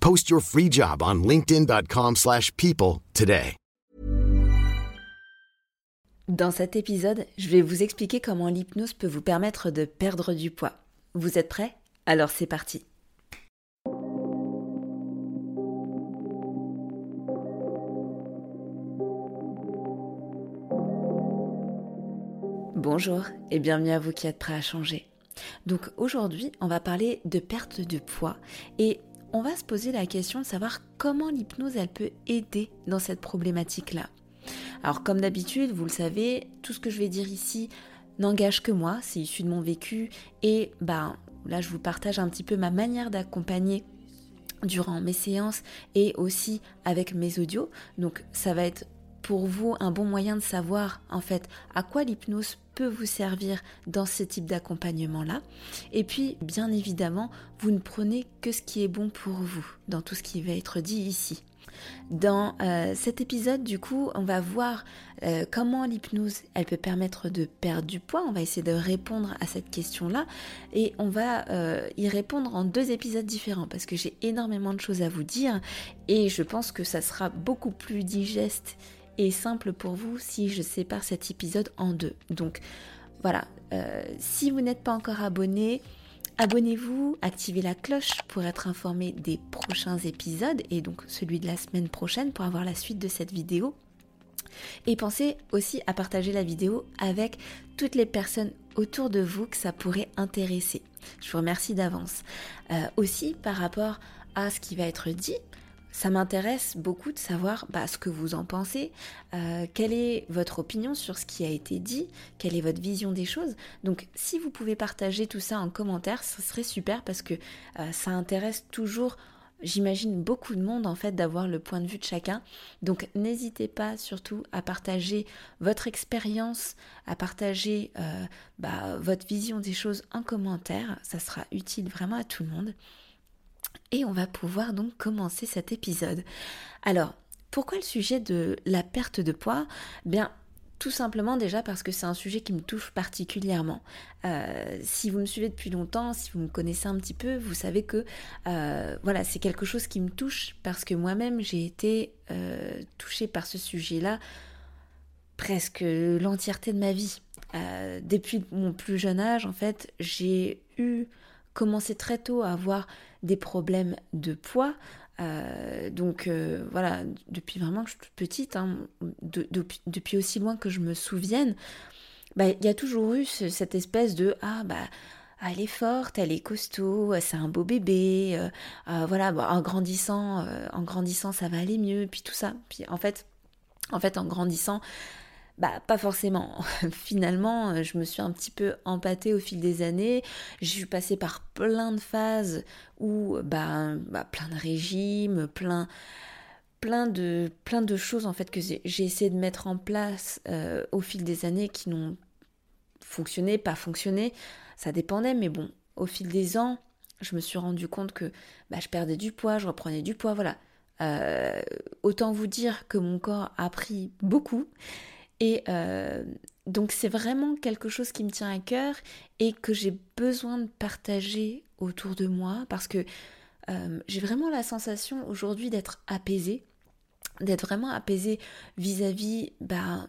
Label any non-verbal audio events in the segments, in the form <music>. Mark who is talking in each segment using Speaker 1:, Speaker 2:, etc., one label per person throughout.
Speaker 1: Post your free job on linkedin.com/people today.
Speaker 2: Dans cet épisode, je vais vous expliquer comment l'hypnose peut vous permettre de perdre du poids. Vous êtes prêts? Alors c'est parti. Bonjour et bienvenue à vous qui êtes prêts à changer. Donc aujourd'hui, on va parler de perte de poids et on va se poser la question de savoir comment l'hypnose elle peut aider dans cette problématique-là. Alors comme d'habitude, vous le savez, tout ce que je vais dire ici n'engage que moi, c'est issu de mon vécu et ben là je vous partage un petit peu ma manière d'accompagner durant mes séances et aussi avec mes audios. Donc ça va être pour vous un bon moyen de savoir en fait à quoi l'hypnose peut vous servir dans ce type d'accompagnement-là. Et puis, bien évidemment, vous ne prenez que ce qui est bon pour vous dans tout ce qui va être dit ici. Dans euh, cet épisode, du coup, on va voir euh, comment l'hypnose, elle peut permettre de perdre du poids. On va essayer de répondre à cette question-là et on va euh, y répondre en deux épisodes différents parce que j'ai énormément de choses à vous dire et je pense que ça sera beaucoup plus digeste simple pour vous si je sépare cet épisode en deux. Donc voilà, euh, si vous n'êtes pas encore abonné, abonnez-vous, activez la cloche pour être informé des prochains épisodes et donc celui de la semaine prochaine pour avoir la suite de cette vidéo. Et pensez aussi à partager la vidéo avec toutes les personnes autour de vous que ça pourrait intéresser. Je vous remercie d'avance. Euh, aussi par rapport à ce qui va être dit, ça m'intéresse beaucoup de savoir bah, ce que vous en pensez, euh, quelle est votre opinion sur ce qui a été dit, quelle est votre vision des choses? Donc si vous pouvez partager tout ça en commentaire, ce serait super parce que euh, ça intéresse toujours, j'imagine, beaucoup de monde en fait d'avoir le point de vue de chacun. Donc n'hésitez pas surtout à partager votre expérience, à partager euh, bah, votre vision des choses en commentaire. Ça sera utile vraiment à tout le monde. Et on va pouvoir donc commencer cet épisode. Alors, pourquoi le sujet de la perte de poids? Bien, tout simplement déjà parce que c'est un sujet qui me touche particulièrement. Euh, si vous me suivez depuis longtemps, si vous me connaissez un petit peu, vous savez que euh, voilà, c'est quelque chose qui me touche parce que moi-même j'ai été euh, touchée par ce sujet-là presque l'entièreté de ma vie. depuis mon plus jeune âge, en fait, j'ai eu commencé très tôt à avoir des problèmes de poids. Euh, donc euh, voilà, depuis vraiment que je suis toute petite, hein, depuis aussi loin que je me souvienne, bah, il y a toujours eu cette espèce de ah bah elle est forte, elle est costaud, c'est un beau bébé, euh, voilà, en grandissant, en grandissant ça va aller mieux, puis tout ça. Puis en fait, en fait en grandissant, bah pas forcément. <laughs> Finalement, euh, je me suis un petit peu empâtée au fil des années. J'ai suis passée par plein de phases où bah, bah, plein de régimes, plein plein de plein de choses en fait que j'ai essayé de mettre en place euh, au fil des années qui n'ont fonctionné, pas fonctionné. Ça dépendait, mais bon, au fil des ans, je me suis rendu compte que bah, je perdais du poids, je reprenais du poids, voilà. Euh, autant vous dire que mon corps a pris beaucoup et euh, donc c'est vraiment quelque chose qui me tient à cœur et que j'ai besoin de partager autour de moi parce que euh, j'ai vraiment la sensation aujourd'hui d'être apaisée, d'être vraiment apaisée vis-à-vis bah,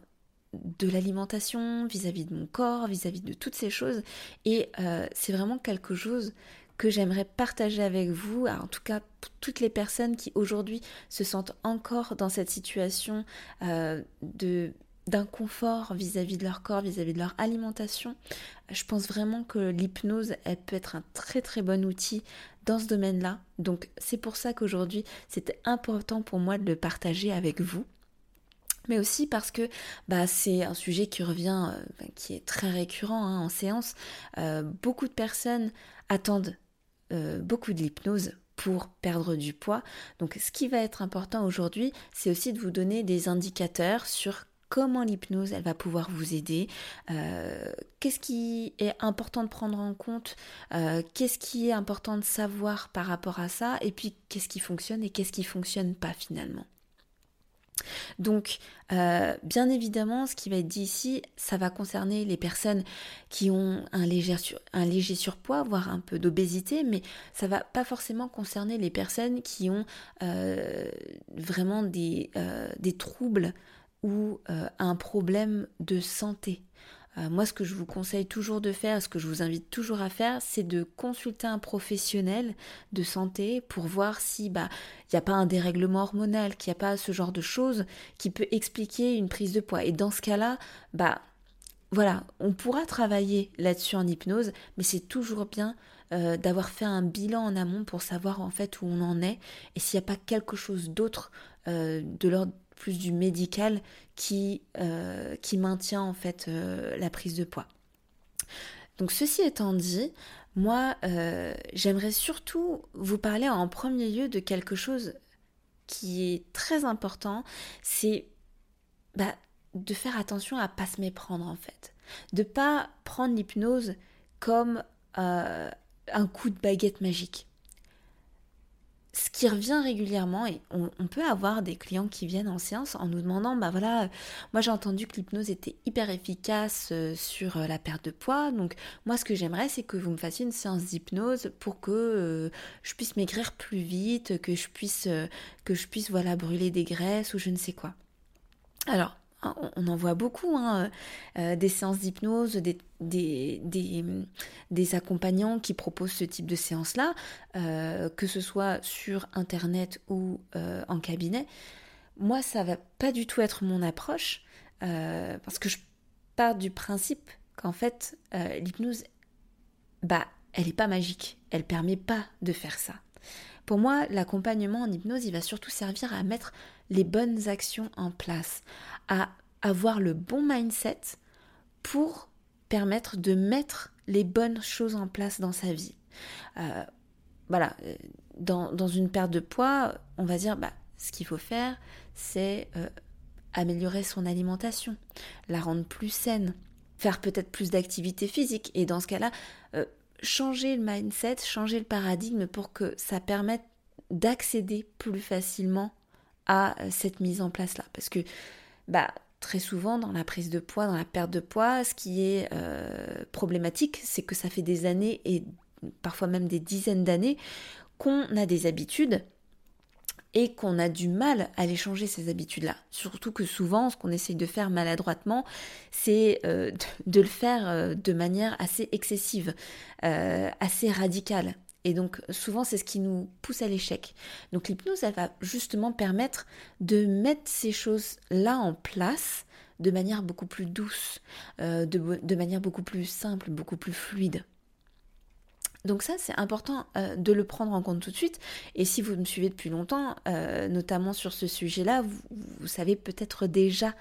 Speaker 2: de l'alimentation, vis-à-vis de mon corps, vis-à-vis de toutes ces choses. Et euh, c'est vraiment quelque chose que j'aimerais partager avec vous, en tout cas toutes les personnes qui aujourd'hui se sentent encore dans cette situation de d'inconfort vis-à-vis de leur corps, vis-à-vis de leur alimentation. Je pense vraiment que l'hypnose, elle peut être un très très bon outil dans ce domaine-là. Donc c'est pour ça qu'aujourd'hui, c'était important pour moi de le partager avec vous mais aussi parce que bah, c'est un sujet qui revient, euh, qui est très récurrent hein, en séance. Euh, beaucoup de personnes attendent euh, beaucoup de l'hypnose pour perdre du poids. Donc ce qui va être important aujourd'hui, c'est aussi de vous donner des indicateurs sur comment l'hypnose elle va pouvoir vous aider, qu'est-ce qui est important de prendre en compte, qu'est-ce qui est important de savoir par rapport à ça, et puis qu'est-ce qui fonctionne et qu'est-ce qui fonctionne pas finalement. Donc, euh, bien évidemment, ce qui va être dit ici, ça va concerner les personnes qui ont un léger, surpoids, voire un peu d'obésité, mais ça va pas forcément concerner les personnes qui ont euh, vraiment euh, des, troubles ou un problème de santé. Euh, moi, ce que je vous conseille toujours de faire, ce que je vous invite toujours à faire, c'est de consulter un professionnel de santé pour voir si bah il n'y a pas un dérèglement hormonal, qu'il n'y a pas ce genre de choses qui peut expliquer une prise de poids. Et dans ce cas-là, bah voilà, on pourra travailler là-dessus en hypnose, mais c'est toujours bien euh, d'avoir fait un bilan en amont pour savoir en fait où on en est et s'il n'y a pas quelque chose d'autre euh, de l'ordre plus du médical qui, euh, maintient en fait euh, la prise de poids. Donc ceci étant dit, moi euh, j'aimerais surtout vous parler en premier lieu de quelque chose qui est très important, c'est bah, de faire attention à pas se méprendre en fait, de pas prendre l'hypnose comme un coup de baguette magique ce qui revient régulièrement, et on, peut avoir des clients qui viennent en séance en nous demandant, bah voilà, moi j'ai entendu que l'hypnose était hyper efficace euh, sur euh, la perte de poids, donc moi ce que j'aimerais c'est que vous me fassiez une séance d'hypnose pour que euh, je puisse maigrir plus vite, que je puisse, que je puisse voilà brûler des graisses ou je ne sais quoi. Alors, on en voit beaucoup, hein, euh, des séances d'hypnose, des, accompagnants qui proposent ce type de séance-là, euh, que ce soit sur Internet ou euh, en cabinet. Moi, ça va pas du tout être mon approche, parce que je pars du principe qu'en fait, l'hypnose, bah, elle n'est pas magique, elle permet pas de faire ça. Pour moi, l'accompagnement en hypnose, il va surtout servir à mettre les bonnes actions en place, avoir le bon mindset pour permettre de mettre les bonnes choses en place dans sa vie. Euh, voilà, euh, dans, une perte de poids, on va dire, bah, ce qu'il faut faire, c'est euh, améliorer son alimentation, la rendre plus saine, faire peut-être plus d'activité physique, et dans ce cas-là, changer le mindset, changer le paradigme pour que ça permette d'accéder plus facilement à cette mise en place-là. Parce que, bah, très souvent dans la prise de poids, dans la perte de poids, ce qui est euh, problématique, c'est que ça fait des années et parfois même des dizaines d'années qu'on a des habitudes et qu'on a du mal à les changer ces habitudes-là. Surtout que souvent, ce qu'on essaye de faire maladroitement, c'est euh, de, le faire euh, de manière assez excessive, assez radicale. Et donc souvent c'est ce qui nous pousse à l'échec. Donc l'hypnose, elle va justement permettre de mettre ces choses-là en place de manière beaucoup plus douce, euh, de, manière beaucoup plus simple, beaucoup plus fluide. Donc ça, c'est important euh, de le prendre en compte tout de suite. Et si vous me suivez depuis longtemps, euh, notamment sur ce sujet-là, vous, savez peut-être déjà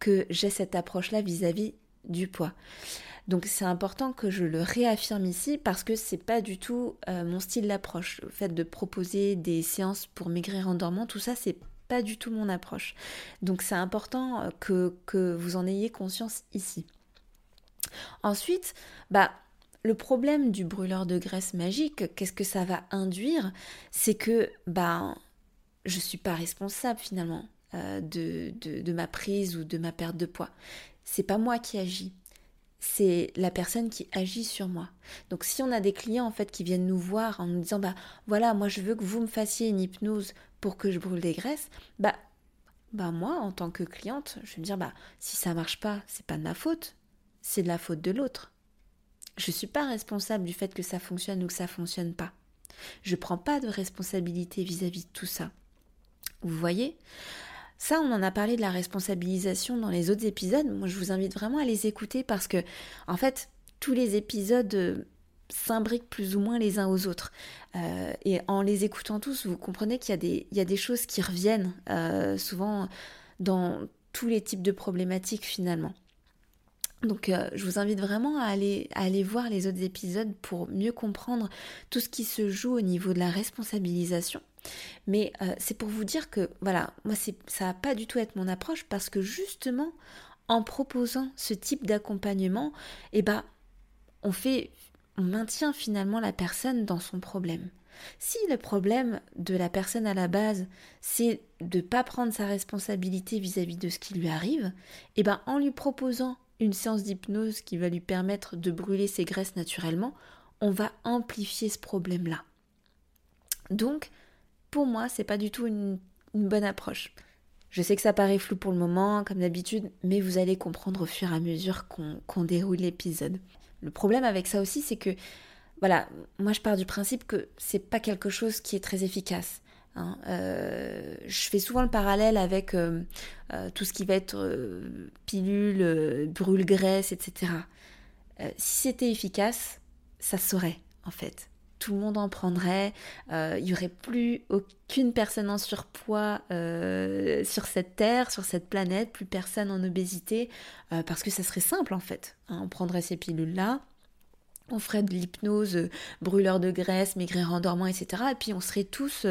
Speaker 2: que j'ai cette approche-là vis-à-vis du poids. Donc c'est important que je le réaffirme ici parce que c'est pas du tout euh, mon style d'approche. Le fait de proposer des séances pour maigrir en dormant, tout ça c'est pas du tout mon approche. Donc c'est important euh, que, que vous en ayez conscience ici. Ensuite, bah le problème du brûleur de graisse magique, qu'est-ce que ça va induire? C'est que bah je suis pas responsable finalement euh, de, de, de ma prise ou de ma perte de poids. C'est pas moi qui agis c'est la personne qui agit sur moi. Donc si on a des clients en fait qui viennent nous voir en nous disant bah voilà, moi je veux que vous me fassiez une hypnose pour que je brûle des graisses, bah bah moi en tant que cliente, je vais me dire bah si ça marche pas, c'est pas de ma faute, c'est de la faute de l'autre. Je ne suis pas responsable du fait que ça fonctionne ou que ça fonctionne pas. Je prends pas de responsabilité vis-à-vis -vis de tout ça. Vous voyez? Ça, on en a parlé de la responsabilisation dans les autres épisodes. Moi, je vous invite vraiment à les écouter parce que, en fait, tous les épisodes euh, s'imbriquent plus ou moins les uns aux autres. Euh, et en les écoutant tous, vous comprenez qu'il y, a des choses qui reviennent euh, souvent dans tous les types de problématiques finalement. Donc je vous invite vraiment à aller, à aller voir les autres épisodes pour mieux comprendre tout ce qui se joue au niveau de la responsabilisation. Mais euh, c'est pour vous dire que, voilà, moi, ça va pas du tout être mon approche parce que justement, en proposant ce type d'accompagnement, eh ben, on fait, on maintient finalement la personne dans son problème. Si le problème de la personne à la base, c'est de ne pas prendre sa responsabilité vis-à-vis de ce qui lui arrive, eh ben, en lui proposant une séance d'hypnose qui va lui permettre de brûler ses graisses naturellement, on va amplifier ce problème-là. Donc, pour moi, c'est pas du tout une, bonne approche. Je sais que ça paraît flou pour le moment, comme d'habitude, mais vous allez comprendre au fur et à mesure qu'on déroule l'épisode. Le problème avec ça aussi, c'est que, voilà, moi je pars du principe que c'est pas quelque chose qui est très efficace. Hein. Euh, je fais souvent le parallèle avec euh, euh, tout ce qui va être pilule, brûle-graisse, etc. si c'était efficace, ça saurait en fait tout le monde en prendrait, euh, il n'y aurait plus aucune personne en surpoids euh, sur cette terre, sur cette planète, plus personne en obésité, euh, parce que ça serait simple en fait. Hein. on prendrait ces pilules-là, on ferait de l'hypnose, brûleur de graisse, maigrir en dormant, etc. Et puis on serait tous,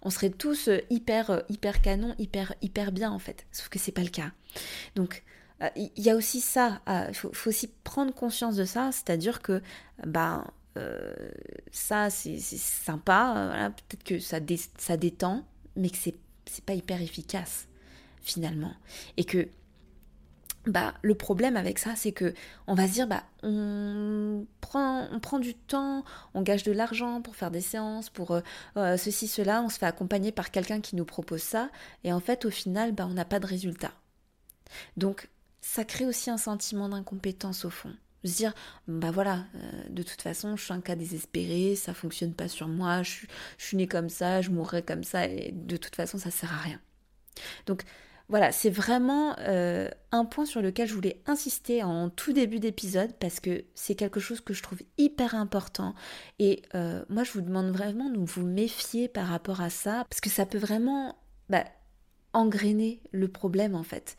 Speaker 2: on serait tous hyper, hyper canon, hyper, hyper bien en fait. Sauf que c'est pas le cas. Donc il y a aussi ça, il faut, faut, aussi prendre conscience de ça, c'est-à-dire que bah euh, ça c'est sympa, euh, peut-être que ça, détend, mais que c'est pas hyper efficace finalement. Et que bah, le problème avec ça, c'est que on va se dire, bah, on prend, on prend du temps, on gage de l'argent pour faire des séances, pour euh, ceci, cela, on se fait accompagner par quelqu'un qui nous propose ça, et en fait, au final, bah, on n'a pas de résultat. Donc, ça crée aussi un sentiment d'incompétence au fond se dire bah voilà euh, de toute façon je suis un cas désespéré ça fonctionne pas sur moi je, suis né comme ça je mourrai comme ça et de toute façon ça sert à rien. Donc voilà c'est vraiment euh, un point sur lequel je voulais insister en tout début d'épisode parce que c'est quelque chose que je trouve hyper important et euh, moi je vous demande vraiment de vous méfier par rapport à ça parce que ça peut vraiment bah, engrainer le problème en fait.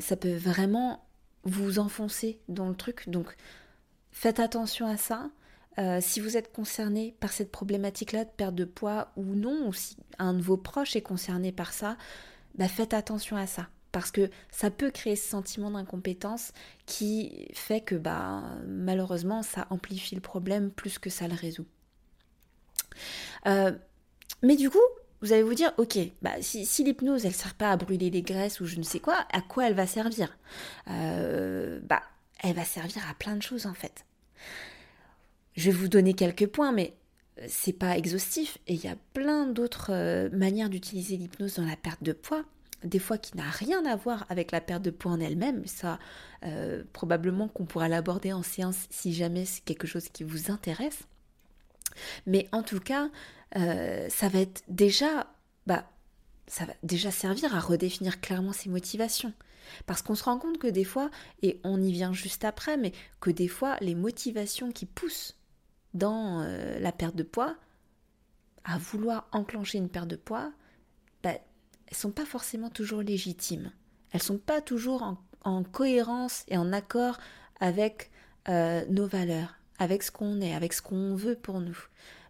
Speaker 2: Ça peut vraiment vous enfoncez dans le truc. Donc faites attention à ça. Euh, si vous êtes concerné par cette problématique-là de perte de poids ou non, ou si un de vos proches est concerné par ça, bah faites attention à ça. Parce que ça peut créer ce sentiment d'incompétence qui fait que bah, malheureusement ça amplifie le problème plus que ça le résout. Euh, mais du coup, vous allez vous dire, ok, bah, si, l'hypnose, elle sert pas à brûler les graisses ou je ne sais quoi, à quoi elle va servir? Euh, Bah, elle va servir à plein de choses en fait. Je vais vous donner quelques points, mais c'est pas exhaustif et il y a plein d'autres euh, manières d'utiliser l'hypnose dans la perte de poids. Des fois qui n'a rien à voir avec la perte de poids en elle-même, ça euh, probablement qu'on pourra l'aborder en séance si jamais c'est quelque chose qui vous intéresse. Mais en tout cas, euh, ça va déjà, bah, ça va déjà servir à redéfinir clairement ses motivations. Parce qu'on se rend compte que des fois, et on y vient juste après, mais que des fois, les motivations qui poussent dans euh, la perte de poids, à vouloir enclencher une perte de poids, bah, elles sont pas forcément toujours légitimes. Elles sont pas toujours en, cohérence et en accord avec euh, nos valeurs, avec ce qu'on est, avec ce qu'on veut pour nous.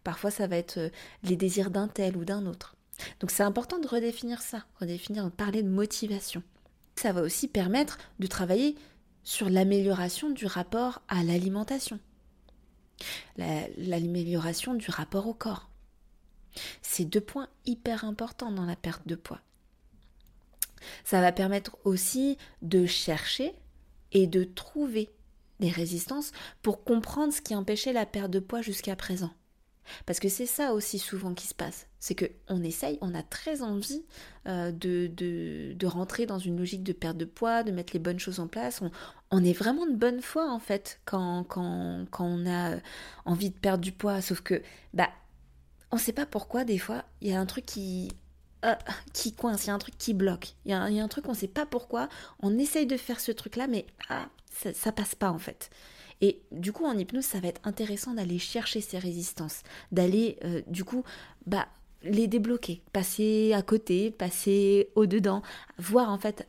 Speaker 2: Parfois, ça va être euh, les désirs d'un tel ou d'un autre. Donc c'est important de redéfinir ça, redéfinir, parler de motivation. Ça va aussi permettre de travailler sur l'amélioration du rapport à l'alimentation, l'amélioration du rapport au corps. C'est deux points hyper importants dans la perte de poids. Ça va permettre aussi de chercher et de trouver des résistances pour comprendre ce qui empêchait la perte de poids jusqu'à présent. Parce que c'est ça aussi souvent qui se passe. C'est que on essaye, on a très envie euh, de, de, rentrer dans une logique de perte de poids, de mettre les bonnes choses en place. On, est vraiment de bonne foi en fait quand, quand, quand, on a envie de perdre du poids. Sauf que, bah, on sait pas pourquoi des fois, il y a un truc qui, euh, qui coince, il y a un truc qui bloque. Il y, a un truc, on sait pas pourquoi. On essaye de faire ce truc-là, mais ah, ça, passe pas en fait. Et du coup, en hypnose, ça va être intéressant d'aller chercher ces résistances, d'aller, euh, du coup, bah, les débloquer, passer à côté, passer au-dedans, voir en fait,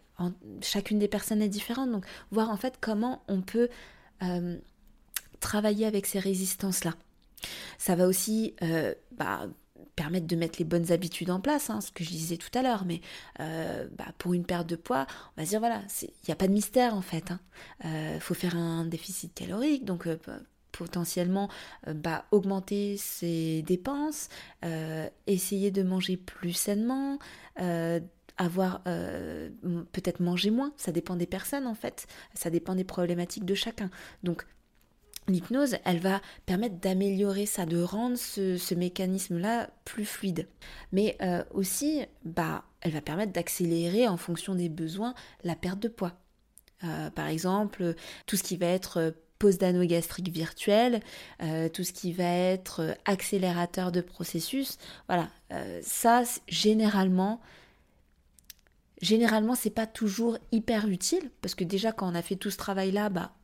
Speaker 2: chacune des personnes est différente, donc voir en fait comment on peut euh, travailler avec ces résistances-là. Ça va aussi euh, bah, permettre de mettre les bonnes habitudes en place, hein, ce que je disais tout à l'heure, mais euh, bah, pour une perte de poids, on va dire voilà, il n'y a pas de mystère en fait. Il hein. euh, faut faire un déficit calorique, donc euh, potentiellement bah, augmenter ses dépenses, essayer de manger plus sainement, avoir peut-être manger moins, ça dépend des personnes en fait, ça dépend des problématiques de chacun. Donc L'hypnose, elle va permettre d'améliorer ça, de rendre ce, mécanisme-là plus fluide. Mais euh, aussi, bah, elle va permettre d'accélérer en fonction des besoins la perte de poids. Euh, par exemple, tout ce qui va être euh, pose d'anneau gastrique virtuel, tout ce qui va être accélérateur de processus, voilà, ça généralement, généralement c'est pas toujours hyper utile parce que déjà quand on a fait tout ce travail là, bah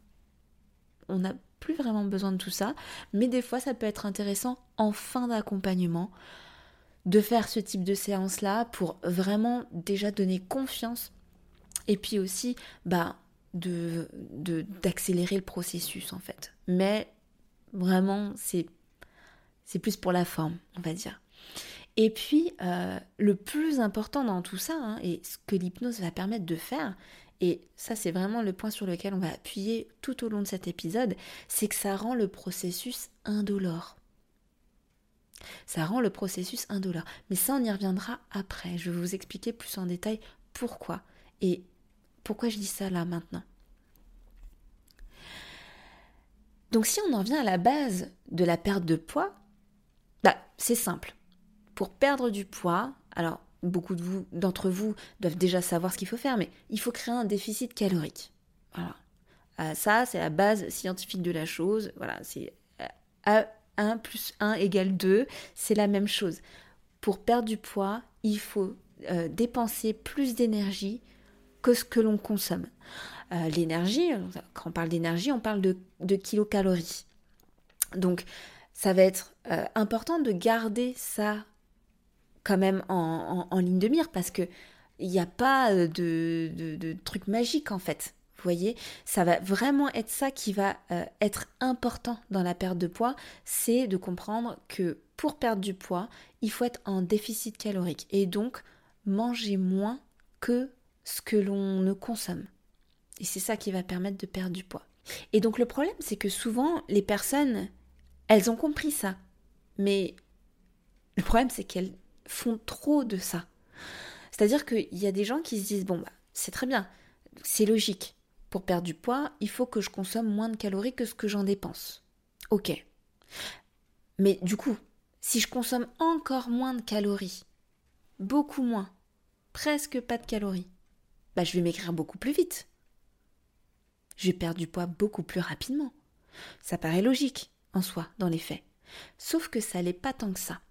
Speaker 2: on a plus vraiment besoin de tout ça, mais des fois ça peut être intéressant en fin d'accompagnement de faire ce type de séance là pour vraiment déjà donner confiance et puis aussi bah de d'accélérer le processus en fait. Mais vraiment c'est c'est plus pour la forme, on va dire. Et puis, euh, le plus important dans tout ça, hein, et ce que l'hypnose va permettre de faire, et ça c'est vraiment le point sur lequel on va appuyer tout au long de cet épisode, c'est que ça rend le processus indolore. Ça rend le processus indolore. Mais ça, on y reviendra après. Je vais vous expliquer plus en détail pourquoi. Et pourquoi je dis ça là maintenant. Donc si on en vient à la base de la perte de poids, bah, c'est simple. Pour perdre du poids, alors beaucoup de vous, d'entre vous doivent déjà savoir ce qu'il faut faire, mais il faut créer un déficit calorique. Voilà. Euh, ça, c'est la base scientifique de la chose. Voilà, c'est 1 euh, plus 1 égale 2, c'est la même chose. Pour perdre du poids, il faut euh, dépenser plus d'énergie que ce que l'on consomme. L'énergie, quand on parle d'énergie, on parle de kilocalories. Donc, ça va être important de garder ça quand même en, ligne de mire parce que il n'y a pas euh, de, de, truc magique en fait. Vous voyez, ça va vraiment être ça qui va euh, être important dans la perte de poids, c'est de comprendre que pour perdre du poids, il faut être en déficit calorique et donc manger moins que ce que l'on ne consomme. Et c'est ça qui va permettre de perdre du poids. Et donc le problème, c'est que souvent, les personnes, elles ont compris ça. Mais le problème, c'est qu'elles font trop de ça. C'est-à-dire qu'il y a des gens qui se disent, bon, bah, c'est très bien, c'est logique. Pour perdre du poids, il faut que je consomme moins de calories que ce que j'en dépense. Ok. Mais du coup, si je consomme encore moins de calories, beaucoup moins, presque pas de calories, bah, je vais m'écrire beaucoup plus vite. Je vais perdre du poids beaucoup plus rapidement. Ça paraît logique en soi, dans les faits. Sauf que ça n'est pas tant que ça.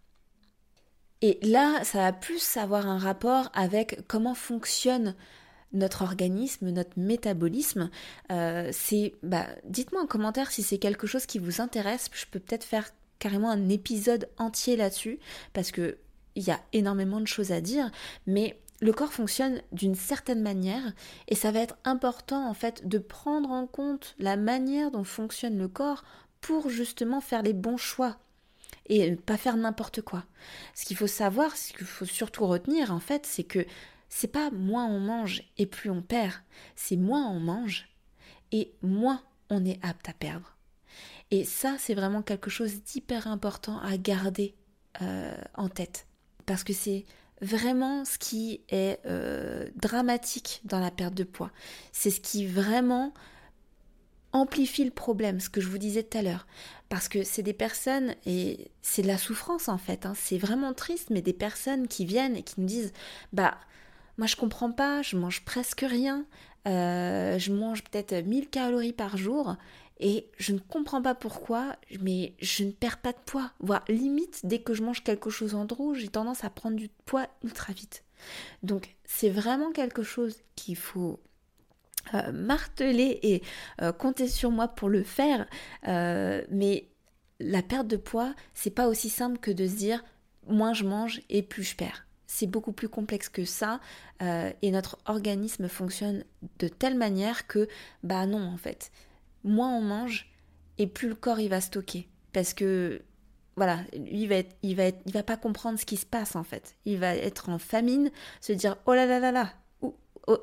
Speaker 2: Et là, ça va plus avoir un rapport avec comment fonctionne notre organisme, notre métabolisme. Euh, c'est, bah, dites-moi en commentaire si c'est quelque chose qui vous intéresse. Je peux peut-être faire carrément un épisode entier là-dessus parce que il y a énormément de choses à dire, mais le corps fonctionne d'une certaine manière et ça va être important en fait de prendre en compte la manière dont fonctionne le corps pour justement faire les bons choix et pas faire n'importe quoi. Ce qu'il faut savoir, ce qu'il faut surtout retenir en fait, c'est que c'est pas moins on mange et plus on perd, c'est moins on mange et moins on est apte à perdre. Et ça, c'est vraiment quelque chose d'hyper important à garder euh, en tête. Parce que c'est vraiment ce qui est euh, dramatique dans la perte de poids. C'est ce qui vraiment amplifie le problème, ce que je vous disais tout à l'heure. Parce que c'est des personnes, et c'est de la souffrance en fait, hein. c'est vraiment triste, mais des personnes qui viennent et qui nous disent, bah, moi je comprends pas, je mange presque rien, euh, je mange peut-être 1000 calories par jour, et je ne comprends pas pourquoi, mais je ne perds pas de poids. Voire limite, dès que je mange quelque chose en trop, j'ai tendance à prendre du poids ultra vite. Donc c'est vraiment quelque chose qu'il faut euh, marteler et euh, compter sur moi pour le faire. Euh, mais la perte de poids, c'est pas aussi simple que de se dire moins je mange et plus je perds. C'est beaucoup plus complexe que ça et notre organisme fonctionne de telle manière que bah non en fait, moins on mange et plus le corps il va stocker parce que voilà, il va il va il va pas comprendre ce qui se passe en fait. Il va être en famine, se dire oh là là là là,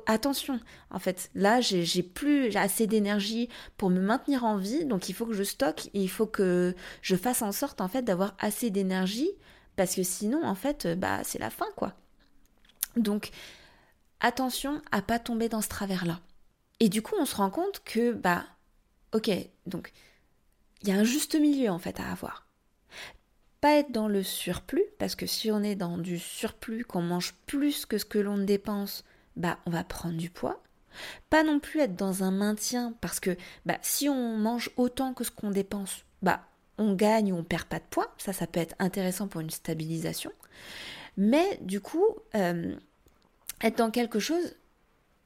Speaker 2: Attention, en fait, là, j'ai plus assez d'énergie pour me maintenir en vie, donc il faut que je stocke, et il faut que je fasse en sorte, en fait, d'avoir assez d'énergie, parce que sinon, en fait, bah, c'est la fin, quoi. Donc, attention à pas tomber dans ce travers-là. Et du coup, on se rend compte que, bah, ok, donc, il y a un juste milieu, en fait, à avoir. Pas être dans le surplus, parce que si on est dans du surplus, qu'on mange plus que ce que l'on dépense, bah on va prendre du poids. Pas non plus être dans un maintien parce que bah, si on mange autant que ce qu'on dépense, bah on gagne ou on perd pas de poids. Ça, ça peut être intéressant pour une stabilisation. Mais du coup, euh, être dans quelque chose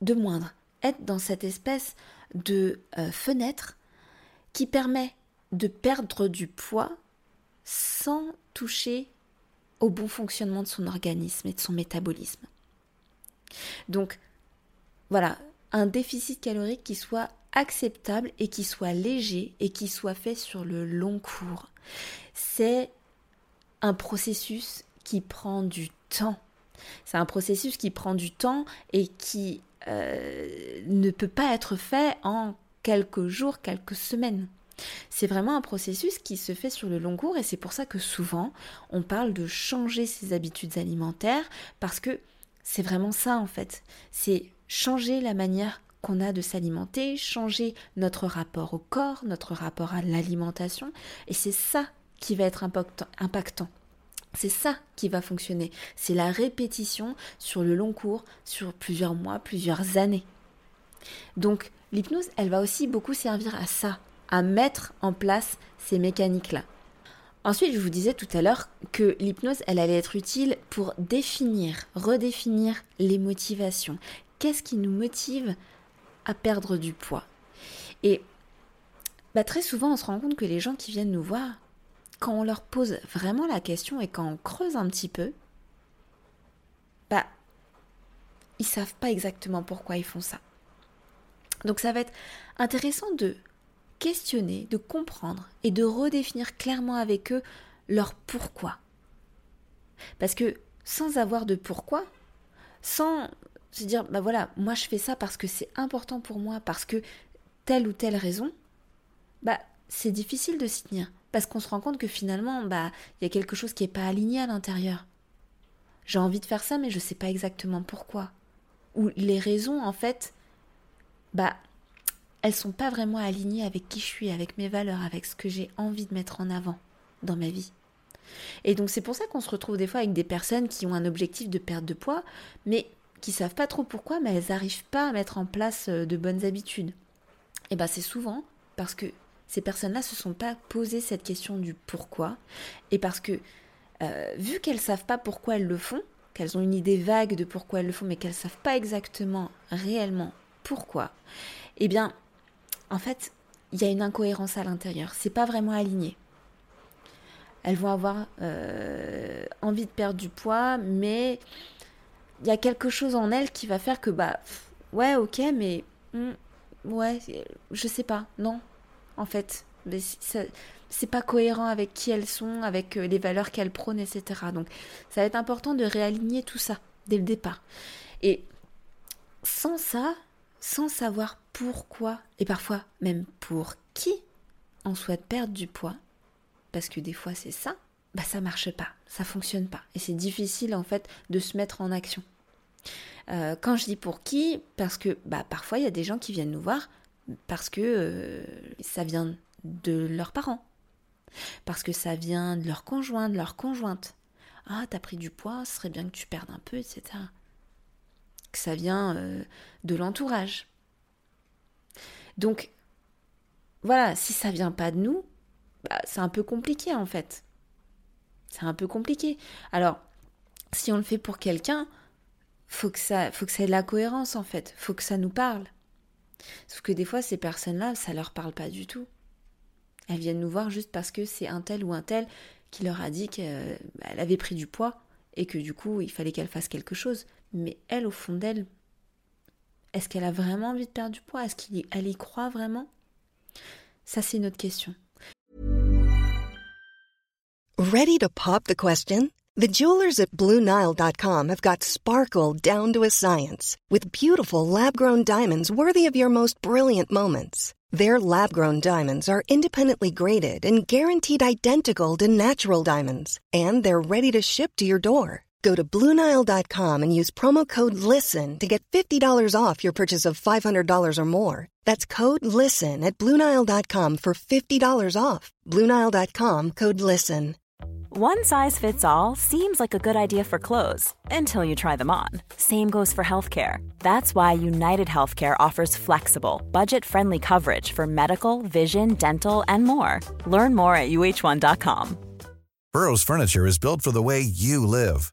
Speaker 2: de moindre, être dans cette espèce de euh, fenêtre qui permet de perdre du poids sans toucher au bon fonctionnement de son organisme et de son métabolisme. Donc voilà, un déficit calorique qui soit acceptable et qui soit léger et qui soit fait sur le long cours. C'est un processus qui prend du temps. C'est un processus qui prend du temps et qui euh, ne peut pas être fait en quelques jours, quelques semaines. C'est vraiment un processus qui se fait sur le long cours et c'est pour ça que souvent on parle de changer ses habitudes alimentaires parce que c'est vraiment ça en fait. C'est changer la manière qu'on a de s'alimenter, changer notre rapport au corps, notre rapport à l'alimentation. Et c'est ça qui va être impactant. C'est ça qui va fonctionner. C'est la répétition sur le long cours, sur plusieurs mois, plusieurs années. Donc l'hypnose, elle va aussi beaucoup servir à ça, à mettre en place ces mécaniques-là. Ensuite, je vous disais tout à l'heure que l'hypnose, elle allait être utile pour définir, redéfinir les motivations. Qu'est-ce qui nous motive à perdre du poids? Et bah, très souvent, on se rend compte que les gens qui viennent nous voir, quand on leur pose vraiment la question et quand on creuse un petit peu, bah, ils savent pas exactement pourquoi ils font ça. Donc ça va être intéressant de questionner, de comprendre et de redéfinir clairement avec eux leur pourquoi. Parce que sans avoir de pourquoi, sans se dire, bah voilà, moi je fais ça parce que c'est important pour moi, parce que telle ou telle raison, bah c'est difficile de s'y tenir. Parce qu'on se rend compte que finalement, bah, il y a quelque chose qui n'est pas aligné à l'intérieur. J'ai envie de faire ça, mais je ne sais pas exactement pourquoi. Ou les raisons, en fait, bah, elles sont pas vraiment alignées avec qui je suis, avec mes valeurs, avec ce que j'ai envie de mettre en avant dans ma vie. Et donc c'est pour ça qu'on se retrouve des fois avec des personnes qui ont un objectif de perte de poids, mais qui savent pas trop pourquoi, mais elles n'arrivent pas à mettre en place euh, de bonnes habitudes. Et bien c'est souvent parce que ces personnes-là se sont pas posé cette question du pourquoi, et parce que euh, vu qu'elles savent pas pourquoi elles le font, qu'elles ont une idée vague de pourquoi elles le font, mais qu'elles savent pas exactement réellement pourquoi, eh bien en fait, il y a une incohérence à l'intérieur. C'est pas vraiment aligné. Elles vont avoir euh, envie de perdre du poids, mais il y a quelque chose en elles qui va faire que, bah, ouais, ok, mais hmm, ouais, je sais pas, non, en fait, c'est pas cohérent avec qui elles sont, avec euh, les valeurs qu'elles prônent, etc. Donc, ça va être important de réaligner tout ça dès le départ. Et sans ça, sans savoir pourquoi et parfois même pour qui on souhaite perdre du poids, parce que des fois c'est ça, bah ça marche pas, ça fonctionne pas et c'est difficile en fait de se mettre en action. Euh, quand je dis pour qui, parce que bah parfois il y a des gens qui viennent nous voir parce que euh, ça vient de leurs parents, parce que ça vient de leur conjoint, de leur conjointe. Ah, t'as pris du poids, ce serait bien que tu perdes un peu, etc. Que ça vient euh, de l'entourage. Donc, voilà, si ça vient pas de nous, bah, c'est un peu compliqué en fait. C'est un peu compliqué. Alors, si on le fait pour quelqu'un, faut que ça, faut que ça ait de la cohérence en fait. Faut que ça nous parle. Sauf que des fois, ces personnes-là, ça leur parle pas du tout. Elles viennent nous voir juste parce que c'est un tel ou un tel qui leur a dit qu'elle avait pris du poids et que du coup, il fallait qu'elle fasse quelque chose. Mais elle, au fond d'elle, est-ce qu'elle a vraiment envie de perdre du poids Est-ce qu'elle y croit vraiment Ça, c'est une autre question.
Speaker 3: Ready to pop the question The jewelers at BlueNile.com have got sparkle down to a science with beautiful lab-grown diamonds worthy of your most brilliant moments. Their lab-grown diamonds are independently graded and guaranteed identical to natural diamonds, and they're ready to ship to your door. Go to BlueNile.com and use promo code LISTEN to get $50 off your purchase of $500 or more. That's code LISTEN at BlueNile.com for $50 off. BlueNile.com code LISTEN.
Speaker 4: One size fits all seems like a good idea for clothes until you try them on. Same goes for healthcare. That's why United Healthcare offers flexible, budget friendly coverage for medical, vision, dental, and more. Learn more at uh1.com.
Speaker 5: Burrow's Furniture is built for the way you live.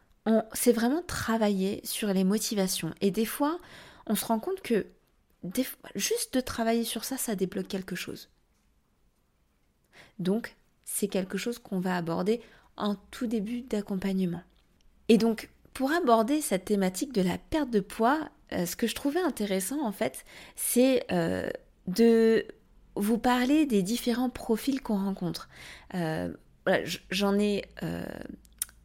Speaker 2: c'est vraiment travailler sur les motivations. Et des fois, on se rend compte que juste de travailler sur ça, ça débloque quelque chose. Donc, c'est quelque chose qu'on va aborder en tout début d'accompagnement. Et donc, pour aborder cette thématique de la perte de poids, euh, ce que je trouvais intéressant en fait, c'est euh, de vous parler des différents profils qu'on rencontre. Euh, j'en ai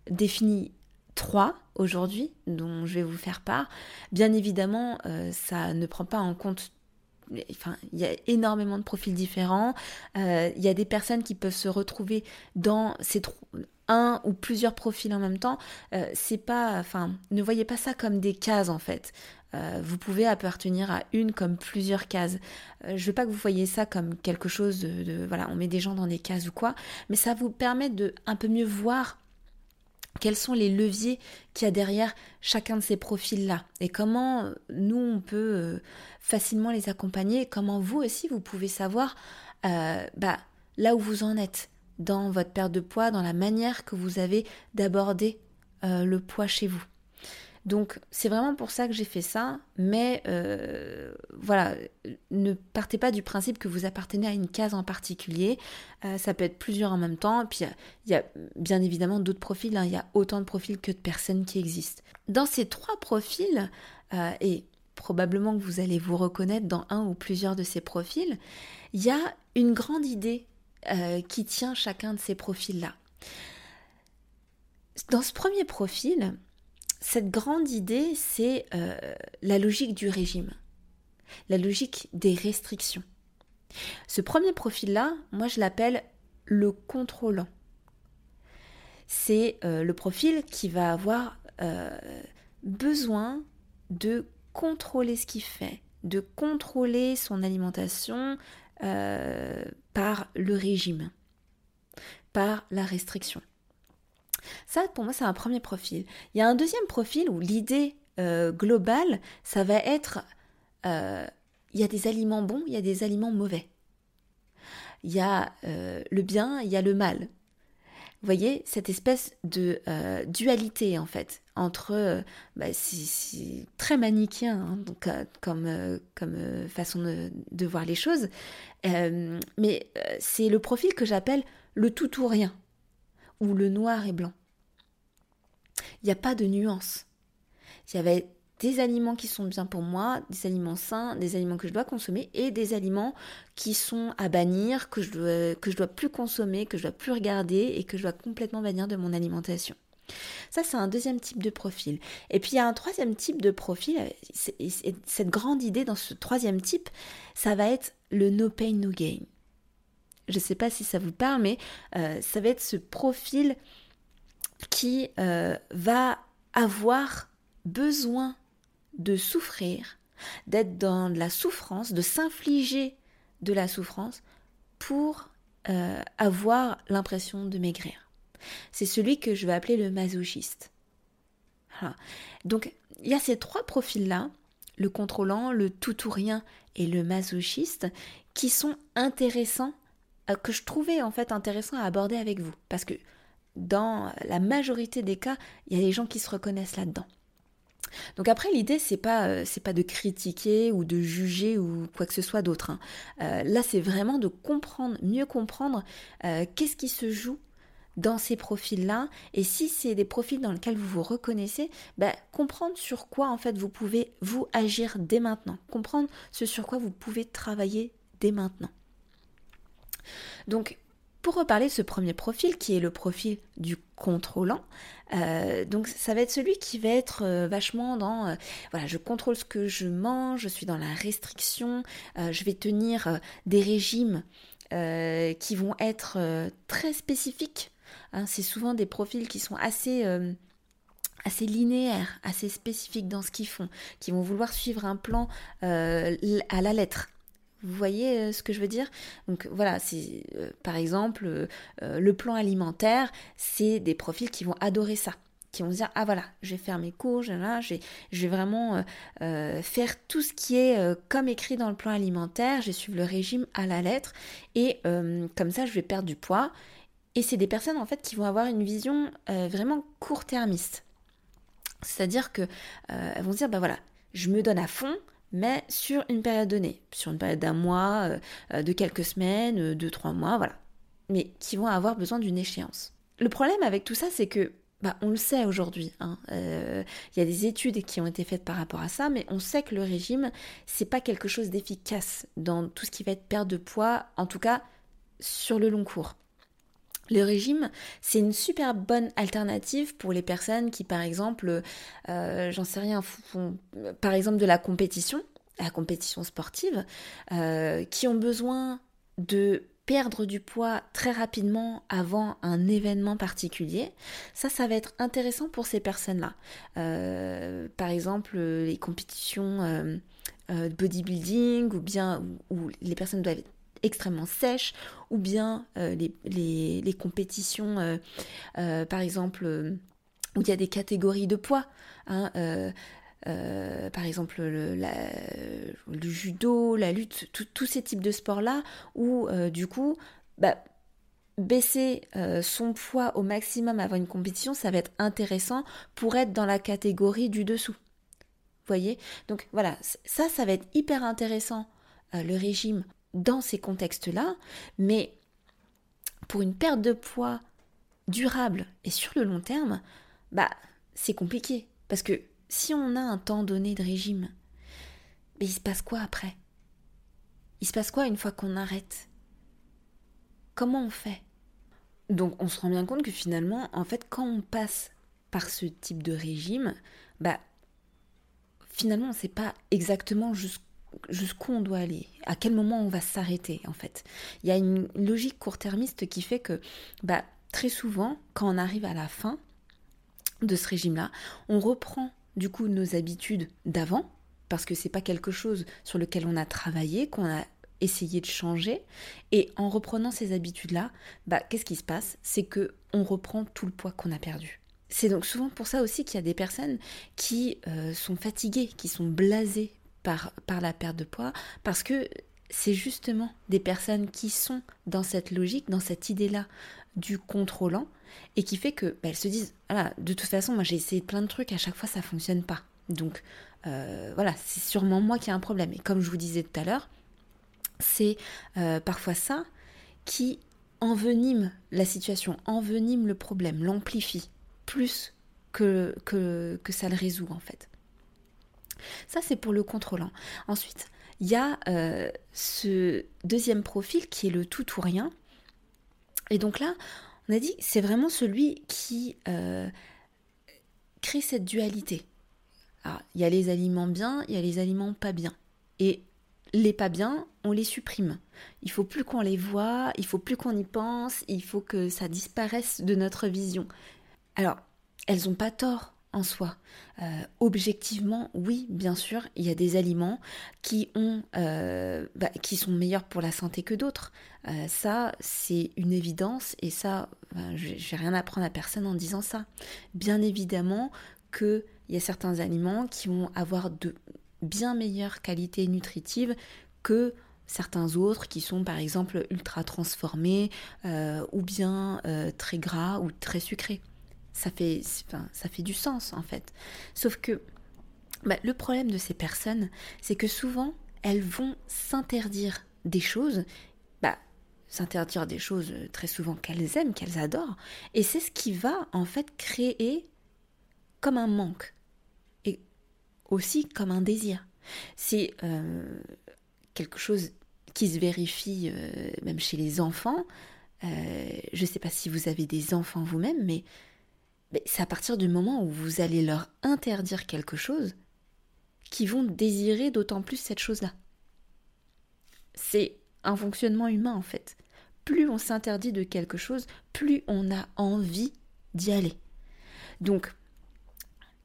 Speaker 2: défini trois aujourd'hui dont je vais vous faire part. Bien évidemment, ça ne prend pas en compte Enfin, il y a énormément de profils différents. Euh, il y a des personnes qui peuvent se retrouver dans ces un ou plusieurs profils en même temps. Euh, c'est pas, enfin, ne voyez pas ça comme des cases en fait. Euh, vous pouvez appartenir à une comme plusieurs cases. je veux pas que vous voyez ça comme quelque chose de, voilà, on met des gens dans des cases ou quoi, mais ça vous permet de un peu mieux voir quels sont les leviers qu'il y a derrière chacun de ces profils-là? Et comment euh, nous, on peut euh, facilement les accompagner, comment vous aussi, vous pouvez savoir euh, bah, là où vous en êtes dans votre perte de poids, dans la manière que vous avez d'aborder le poids chez vous? Donc c'est vraiment pour ça que j'ai fait ça, mais euh, voilà, ne partez pas du principe que vous appartenez à une case en particulier, euh, ça peut être plusieurs en même temps, et puis il y, a bien évidemment d'autres profils, hein. il y a autant de profils que de personnes qui existent. Dans ces trois profils, euh, et probablement que vous allez vous reconnaître dans un ou plusieurs de ces profils, il y a une grande idée qui tient chacun de ces profils-là. Dans ce premier profil, cette grande idée, c'est euh, la logique du régime, la logique des restrictions. Ce premier profil-là, moi je l'appelle le contrôlant. C'est euh, le profil qui va avoir euh, besoin de contrôler ce qu'il fait, de contrôler son alimentation par le régime, par la restriction. Ça, pour moi, c'est un premier profil. Il y a un deuxième profil où l'idée euh, globale, ça va être, euh, il y a des aliments bons, il y a des aliments mauvais. Il y a euh, le bien, il y a le mal. Vous voyez, cette espèce de dualité, en fait, entre, bah, c'est très manichéen, hein, donc, comme, comme façon de, de, voir les choses, mais c'est le profil que j'appelle le tout ou rien ou le noir et blanc. Il n'y a pas de nuance. Il y avait des aliments qui sont bien pour moi, des aliments sains, des aliments que je dois consommer et des aliments qui sont à bannir, que je dois, dois plus consommer, que je dois plus regarder et que je dois complètement bannir de mon alimentation. Ça, c'est un deuxième type de profil. Et puis, il y a un troisième type de profil. cette grande idée dans ce troisième type, ça va être le no pain, no gain. Je ne sais pas si ça vous parle, mais euh, ça va être ce profil qui euh, va avoir besoin de souffrir, d'être dans la souffrance, de s'infliger de la souffrance pour euh, avoir l'impression de maigrir. C'est celui que je vais appeler le masochiste. Donc il y a ces trois profils-là, le contrôlant, le tout ou rien et le masochiste, qui sont intéressants, que je trouvais en fait intéressants à aborder avec vous. Parce que dans la majorité des cas, il y a des gens qui se reconnaissent là-dedans. Donc après l'idée c'est pas euh, c'est pas de critiquer ou de juger ou quoi que ce soit d'autre. Hein. Euh, là c'est vraiment de comprendre, mieux comprendre euh, qu'est-ce qui se joue dans ces profils-là et si c'est des profils dans lesquels vous vous reconnaissez, bah, comprendre sur quoi en fait vous pouvez vous agir dès maintenant, comprendre ce sur quoi vous pouvez travailler dès maintenant. Donc pour reparler de ce premier profil qui est le profil du contrôlant, euh, ça va être celui qui va être euh, vachement dans euh, voilà je contrôle ce que je mange, je suis dans la restriction, je vais tenir des régimes qui vont être très spécifiques. Hein. c'est souvent des profils qui sont assez assez linéaires, assez spécifiques dans ce qu'ils font, qui vont vouloir suivre un plan à la lettre. Vous voyez euh, ce que je veux dire? Donc voilà, c'est euh, par exemple euh, le plan alimentaire, c'est des profils qui vont adorer ça, qui vont se dire ah voilà, je vais faire mes courges, là, je, vais, je vais vraiment faire tout ce qui est comme écrit dans le plan alimentaire, je vais suivre le régime à la lettre et comme ça je vais perdre du poids. Et c'est des personnes en fait qui vont avoir une vision vraiment court-termiste. C'est-à-dire que elles vont se dire bah voilà, je me donne à fond, mais sur une période donnée, sur une période d'un mois, euh, euh, de quelques semaines, euh, de trois mois, voilà. Mais qui vont avoir besoin d'une échéance. Le problème avec tout ça, c'est que, bah, on le sait aujourd'hui, hein, il y a des études qui ont été faites par rapport à ça, mais on sait que le régime, c'est pas quelque chose d'efficace dans tout ce qui va être perte de poids, en tout cas sur le long cours. Le régime, c'est une super bonne alternative pour les personnes qui, par exemple, euh, j'en sais rien, font par exemple de la compétition, la compétition sportive, euh, qui ont besoin de perdre du poids très rapidement avant un événement particulier, ça, ça va être intéressant pour ces personnes-là. Euh, par exemple, les compétitions de bodybuilding ou bien où les personnes doivent être extrêmement sèche, ou bien euh, les, compétitions, euh, euh, par exemple, où il y a des catégories de poids. Hein, par exemple le, judo, la lutte, tous ces types de sports-là, où du coup, bah, baisser son poids au maximum avant une compétition, ça va être intéressant pour être dans la catégorie du dessous. Vous voyez? Donc voilà, ça, ça va être hyper intéressant, le régime dans ces contextes-là, mais pour une perte de poids durable et sur le long terme, bah c'est compliqué. Parce que si on a un temps donné de régime, mais il se passe quoi après? Il se passe quoi une fois qu'on arrête? Comment on fait? Donc on se rend bien compte que finalement, en fait, quand on passe par ce type de régime, bah finalement on ne sait pas exactement jusqu'où jusqu'où on doit aller, à quel moment on va s'arrêter en fait. Il y a une logique court-termiste qui fait que bah, très souvent, quand on arrive à la fin de ce régime-là, on reprend du coup nos habitudes d'avant, parce que c'est pas quelque chose sur lequel on a travaillé, qu'on a essayé de changer, et en reprenant ces habitudes-là, bah, qu'est-ce qui se passe? C'est que on reprend tout le poids qu'on a perdu. C'est donc souvent pour ça aussi qu'il y a des personnes qui euh, sont fatiguées, qui sont blasées par, la perte de poids, parce que c'est justement des personnes qui sont dans cette logique, dans cette idée-là du contrôlant, et qui fait que bah, elles se disent de toute façon, moi j'ai essayé plein de trucs, à chaque fois ça fonctionne pas. Donc euh, voilà, c'est sûrement moi qui ai un problème. Et comme je vous disais tout à l'heure, c'est euh, parfois ça qui envenime la situation, envenime le problème, l'amplifie plus que, que ça le résout en fait. Ça, c'est pour le contrôlant. Ensuite, il y a euh, ce deuxième profil qui est le tout ou rien. Et donc là, on a dit, c'est vraiment celui qui euh, crée cette dualité. il y a les aliments bien, il y a les aliments pas bien. Et les pas bien, on les supprime. Il faut plus qu'on les voit, il faut plus qu'on y pense, il faut que ça disparaisse de notre vision. Alors, elles n'ont pas tort soi. Euh, objectivement, oui, bien sûr, il y a des aliments qui, ont, euh, bah, qui sont meilleurs pour la santé que d'autres. Euh, ça, c'est une évidence et ça, bah, je vais rien apprendre à personne en disant ça. Bien évidemment qu'il y a certains aliments qui vont avoir de bien meilleures qualités nutritives que certains autres qui sont par exemple ultra transformés ou bien très gras ou très sucrés ça fait, ça fait du sens en fait. Sauf que bah, le problème de ces personnes, c'est que souvent, elles vont s'interdire des choses, bah, s'interdire des choses euh, très souvent qu'elles aiment, qu'elles adorent, et c'est ce qui va en fait créer comme un manque, et aussi comme un désir. C'est euh, quelque chose qui se vérifie euh, même chez les enfants. je ne sais pas si vous avez des enfants vous-même, mais c'est à partir du moment où vous allez leur interdire quelque chose qu'ils vont désirer d'autant plus cette chose-là. C'est un fonctionnement humain en fait. Plus on s'interdit de quelque chose, plus on a envie d'y aller. Donc,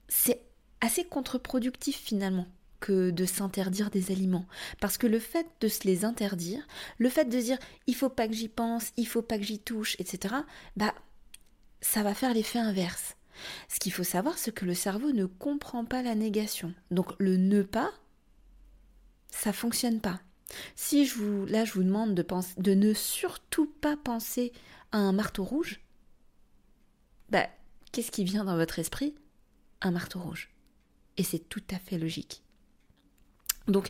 Speaker 2: c'est assez contre-productif finalement que de s'interdire des aliments. Parce que le fait de se les interdire, le fait de dire il faut pas que j'y pense, il faut pas que j'y touche, etc., bah ça va faire l'effet inverse. Ce qu'il faut savoir, c'est que le cerveau ne comprend pas la négation. Donc le ne pas, ça fonctionne pas. Si je vous, là je vous demande de, ne surtout pas penser à un marteau rouge, bah, qu'est-ce qui vient dans votre esprit? Un marteau rouge. Et c'est tout à fait logique. Donc,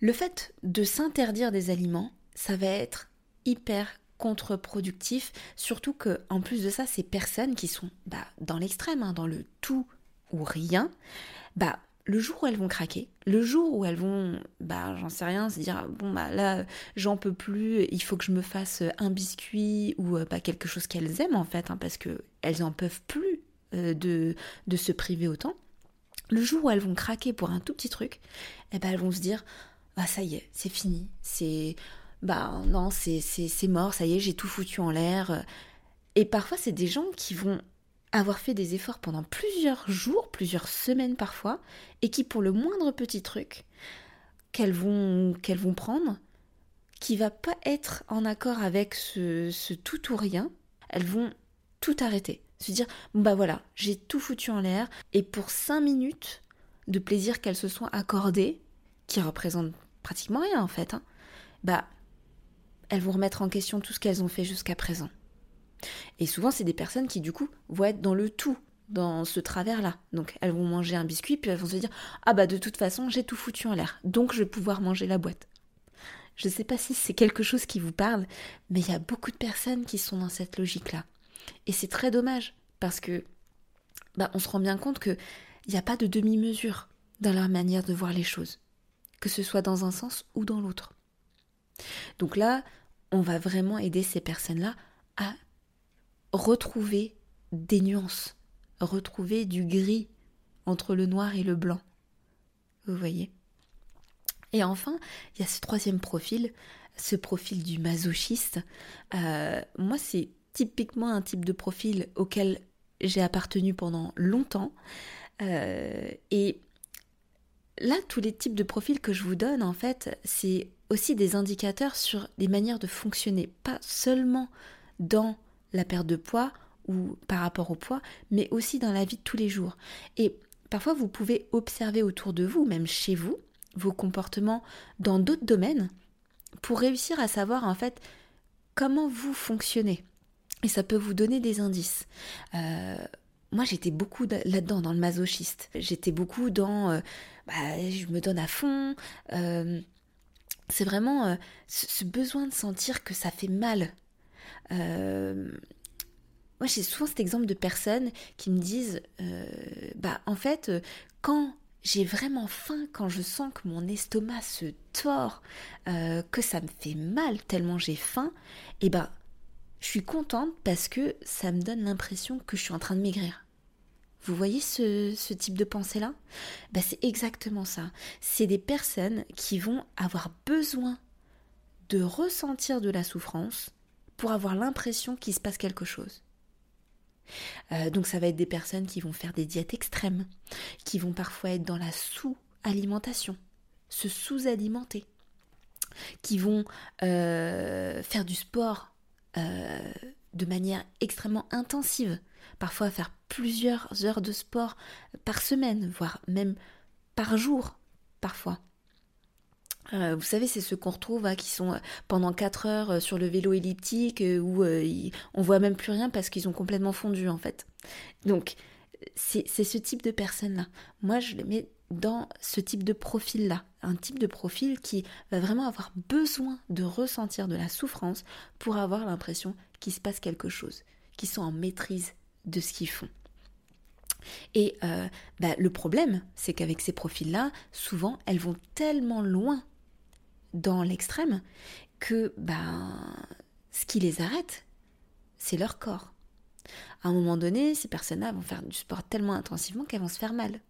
Speaker 2: le fait de s'interdire des aliments, ça va être hyper contre-productif, surtout que en plus de ça, ces personnes qui sont bah, dans l'extrême, hein, dans le tout ou rien, bah le jour où elles vont craquer, le jour où elles vont, bah j'en sais rien, se dire bon bah là j'en peux plus, il faut que je me fasse un biscuit ou bah, quelque chose qu'elles aiment en fait, hein, parce que elles en peuvent plus euh, de, de se priver autant. Le jour où elles vont craquer pour un tout petit truc, eh ben elles vont se dire ah ça y est, c'est fini, c'est bah non, c'est mort, ça y est, j'ai tout foutu en l'air. Et parfois, c'est des gens qui vont avoir fait des efforts pendant plusieurs jours, plusieurs semaines parfois, et qui, pour le moindre petit truc qu'elles vont, qu'elles vont prendre, qui va pas être en accord avec ce, ce tout ou rien, elles vont tout arrêter. Se dire, bah voilà, j'ai tout foutu en l'air, et pour cinq minutes de plaisir qu'elles se sont accordées, qui représentent pratiquement rien en fait, hein, bah elles vont remettre en question tout ce qu'elles ont fait jusqu'à présent. Et souvent, c'est des personnes qui, du coup, vont être dans le tout, dans ce travers-là. Donc, elles vont manger un biscuit, puis elles vont se dire Ah, bah, de toute façon, j'ai tout foutu en l'air, donc je vais pouvoir manger la boîte. Je ne sais pas si c'est quelque chose qui vous parle, mais il y a beaucoup de personnes qui sont dans cette logique-là. Et c'est très dommage, parce que, bah, on se rend bien compte qu'il n'y a pas de demi-mesure dans leur manière de voir les choses, que ce soit dans un sens ou dans l'autre. Donc là, on va vraiment aider ces personnes-là à retrouver des nuances, retrouver du gris entre le noir et le blanc. Vous voyez Et enfin, il y a ce troisième profil, ce profil du masochiste. Euh, moi, c'est typiquement un type de profil auquel j'ai appartenu pendant longtemps. Euh, et là, tous les types de profils que je vous donne, en fait, c'est aussi des indicateurs sur des manières de fonctionner, pas seulement dans la perte de poids ou par rapport au poids, mais aussi dans la vie de tous les jours. Et parfois, vous pouvez observer autour de vous, même chez vous, vos comportements dans d'autres domaines pour réussir à savoir en fait comment vous fonctionnez. Et ça peut vous donner des indices. Euh, moi, j'étais beaucoup là-dedans, dans le masochiste. J'étais beaucoup dans, euh, bah, je me donne à fond. Euh, c'est vraiment euh, ce besoin de sentir que ça fait mal. Euh, moi, j'ai souvent cet exemple de personnes qui me disent, bah, en fait, quand j'ai vraiment faim, quand je sens que mon estomac se tord, que ça me fait mal tellement j'ai faim, et eh ben je suis contente parce que ça me donne l'impression que je suis en train de maigrir. Vous voyez ce, type de pensée-là? Ben, C'est exactement ça. C'est des personnes qui vont avoir besoin de ressentir de la souffrance pour avoir l'impression qu'il se passe quelque chose. Euh, donc ça va être des personnes qui vont faire des diètes extrêmes, qui vont parfois être dans la sous-alimentation, se sous-alimenter, qui vont euh, faire du sport euh, de manière extrêmement intensive, parfois faire plusieurs heures de sport par semaine, voire même par jour, parfois. Euh, vous savez, c'est ceux qu'on retrouve hein, qui sont euh, pendant 4 heures euh, sur le vélo elliptique où on voit même plus rien parce qu'ils ont complètement fondu en fait. Donc, c'est ce type de personnes-là. Moi, je les mets dans ce type de profil-là. Un type de profil qui va vraiment avoir besoin de ressentir de la souffrance pour avoir l'impression qu'il se passe quelque chose, qu'ils sont en maîtrise de ce qu'ils font. Et bah, le problème, c'est qu'avec ces profils-là, souvent, elles vont tellement loin dans l'extrême que ben, ce qui les arrête, c'est leur corps. À un moment donné, ces personnes-là vont faire du sport tellement intensivement qu'elles vont se faire mal.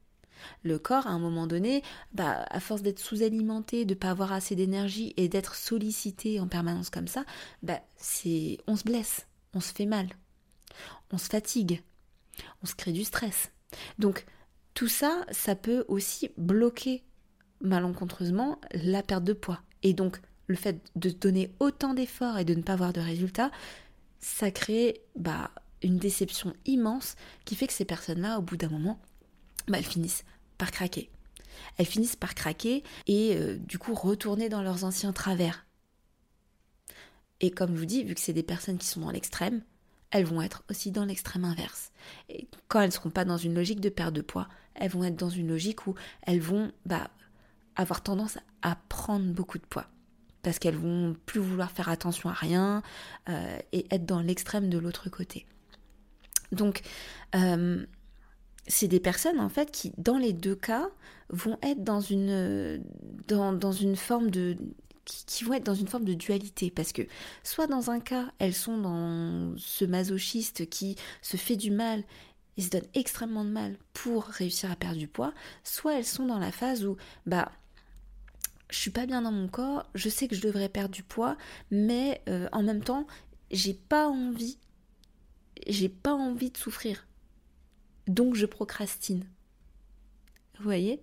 Speaker 2: Le corps, à un moment donné, bah, à force d'être sous-alimenté, de ne pas avoir assez d'énergie et d'être sollicité en permanence comme ça, bah, c'est, on se blesse, on se fait mal, on se fatigue, on se crée du stress. Donc tout ça, ça peut aussi bloquer malencontreusement la perte de poids. Et donc, le fait de donner autant d'efforts et de ne pas avoir de résultats, ça crée bah, une déception immense qui fait que ces personnes-là, au bout d'un moment, elles finissent par craquer. Elles finissent par craquer et euh, du coup retourner dans leurs anciens travers. Et comme je vous dis, vu que c'est des personnes qui sont dans l'extrême, elles vont être aussi dans l'extrême inverse. Et quand elles ne seront pas dans une logique de perte de poids, elles vont être dans une logique où elles vont bah, avoir tendance à prendre beaucoup de poids parce qu'elles vont plus vouloir faire attention à rien euh, et être dans l'extrême de l'autre côté. Donc, euh, c'est des personnes en fait qui, dans les deux cas, vont être dans une, dans, une forme de dualité parce que soit dans un cas elles sont dans ce masochiste qui se fait du mal et se donne extrêmement de mal pour réussir à perdre du poids, soit elles sont dans la phase où bah je suis pas bien dans mon corps, je sais que je devrais perdre du poids, mais euh, en même temps, j'ai pas envie, j'ai pas envie de souffrir. Donc je procrastine. Vous voyez?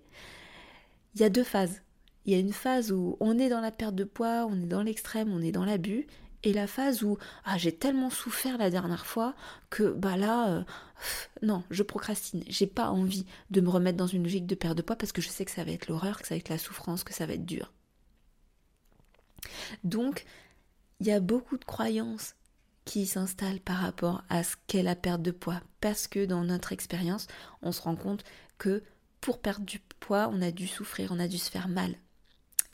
Speaker 2: Il y a deux phases. Il y a une phase où on est dans la perte de poids, on est dans l'extrême, on est dans l'abus, et la phase où ah, j'ai tellement souffert la dernière fois que bah là euh, non je procrastine j'ai pas envie de me remettre dans une logique de perte de poids parce que je sais que ça va être l'horreur que ça va être la souffrance que ça va être dur donc il y a beaucoup de croyances qui s'installent par rapport à ce qu'est la perte de poids parce que dans notre expérience on se rend compte que pour perdre du poids on a dû souffrir on a dû se faire mal